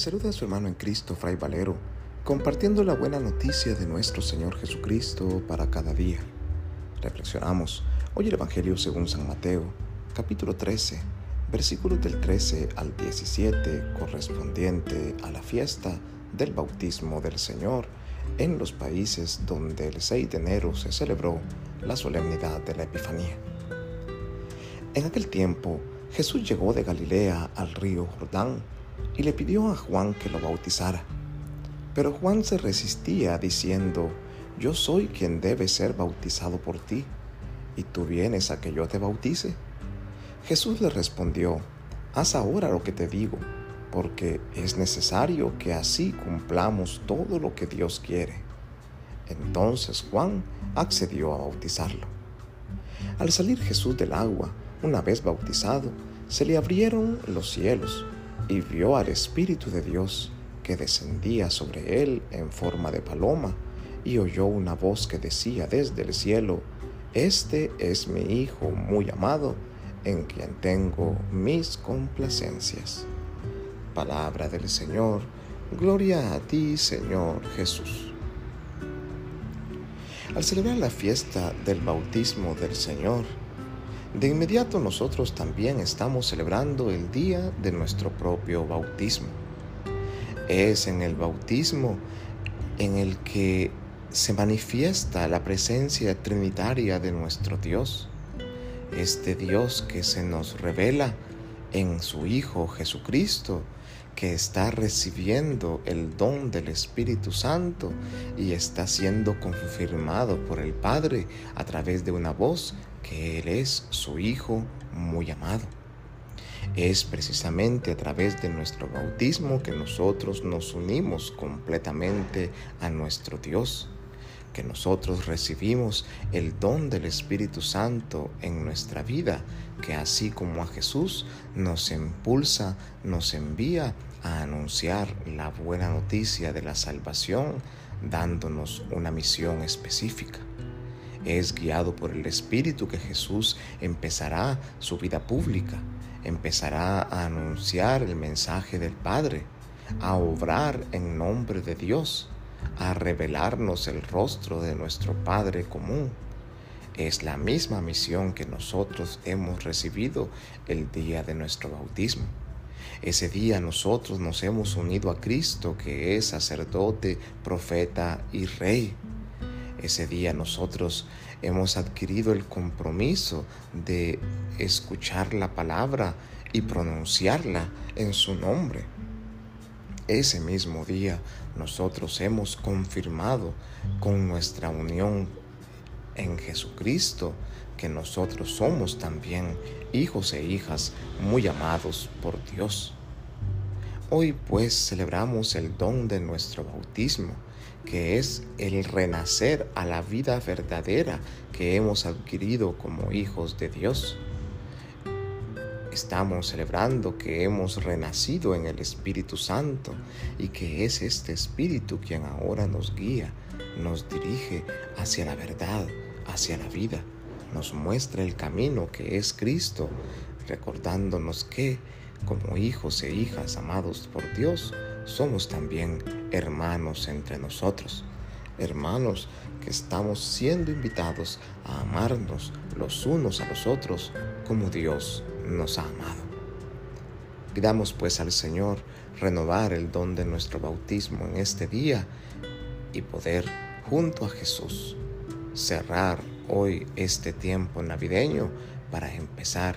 saluda a su hermano en Cristo, Fray Valero, compartiendo la buena noticia de nuestro Señor Jesucristo para cada día. Reflexionamos hoy el Evangelio según San Mateo, capítulo 13, versículos del 13 al 17, correspondiente a la fiesta del bautismo del Señor en los países donde el 6 de enero se celebró la solemnidad de la Epifanía. En aquel tiempo, Jesús llegó de Galilea al río Jordán y le pidió a Juan que lo bautizara. Pero Juan se resistía diciendo, yo soy quien debe ser bautizado por ti, y tú vienes a que yo te bautice. Jesús le respondió, haz ahora lo que te digo, porque es necesario que así cumplamos todo lo que Dios quiere. Entonces Juan accedió a bautizarlo. Al salir Jesús del agua, una vez bautizado, se le abrieron los cielos y vio al Espíritu de Dios que descendía sobre él en forma de paloma y oyó una voz que decía desde el cielo, Este es mi Hijo muy amado, en quien tengo mis complacencias. Palabra del Señor, gloria a ti Señor Jesús. Al celebrar la fiesta del bautismo del Señor, de inmediato nosotros también estamos celebrando el día de nuestro propio bautismo. Es en el bautismo en el que se manifiesta la presencia trinitaria de nuestro Dios, este Dios que se nos revela en su Hijo Jesucristo, que está recibiendo el don del Espíritu Santo y está siendo confirmado por el Padre a través de una voz que Él es su Hijo muy amado. Es precisamente a través de nuestro bautismo que nosotros nos unimos completamente a nuestro Dios, que nosotros recibimos el don del Espíritu Santo en nuestra vida, que así como a Jesús nos impulsa, nos envía a anunciar la buena noticia de la salvación, dándonos una misión específica. Es guiado por el Espíritu que Jesús empezará su vida pública, empezará a anunciar el mensaje del Padre, a obrar en nombre de Dios, a revelarnos el rostro de nuestro Padre común. Es la misma misión que nosotros hemos recibido el día de nuestro bautismo. Ese día nosotros nos hemos unido a Cristo, que es sacerdote, profeta y rey. Ese día nosotros hemos adquirido el compromiso de escuchar la palabra y pronunciarla en su nombre. Ese mismo día nosotros hemos confirmado con nuestra unión en Jesucristo que nosotros somos también hijos e hijas muy amados por Dios. Hoy pues celebramos el don de nuestro bautismo que es el renacer a la vida verdadera que hemos adquirido como hijos de Dios. Estamos celebrando que hemos renacido en el Espíritu Santo y que es este Espíritu quien ahora nos guía, nos dirige hacia la verdad, hacia la vida, nos muestra el camino que es Cristo, recordándonos que como hijos e hijas amados por Dios, somos también hermanos entre nosotros. Hermanos que estamos siendo invitados a amarnos los unos a los otros como Dios nos ha amado. Pidamos pues al Señor renovar el don de nuestro bautismo en este día y poder junto a Jesús cerrar hoy este tiempo navideño para empezar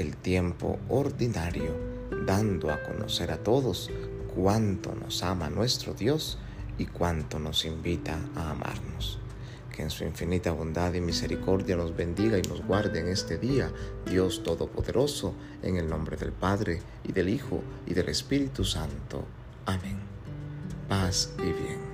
el tiempo ordinario, dando a conocer a todos cuánto nos ama nuestro Dios y cuánto nos invita a amarnos. Que en su infinita bondad y misericordia nos bendiga y nos guarde en este día, Dios Todopoderoso, en el nombre del Padre, y del Hijo, y del Espíritu Santo. Amén. Paz y bien.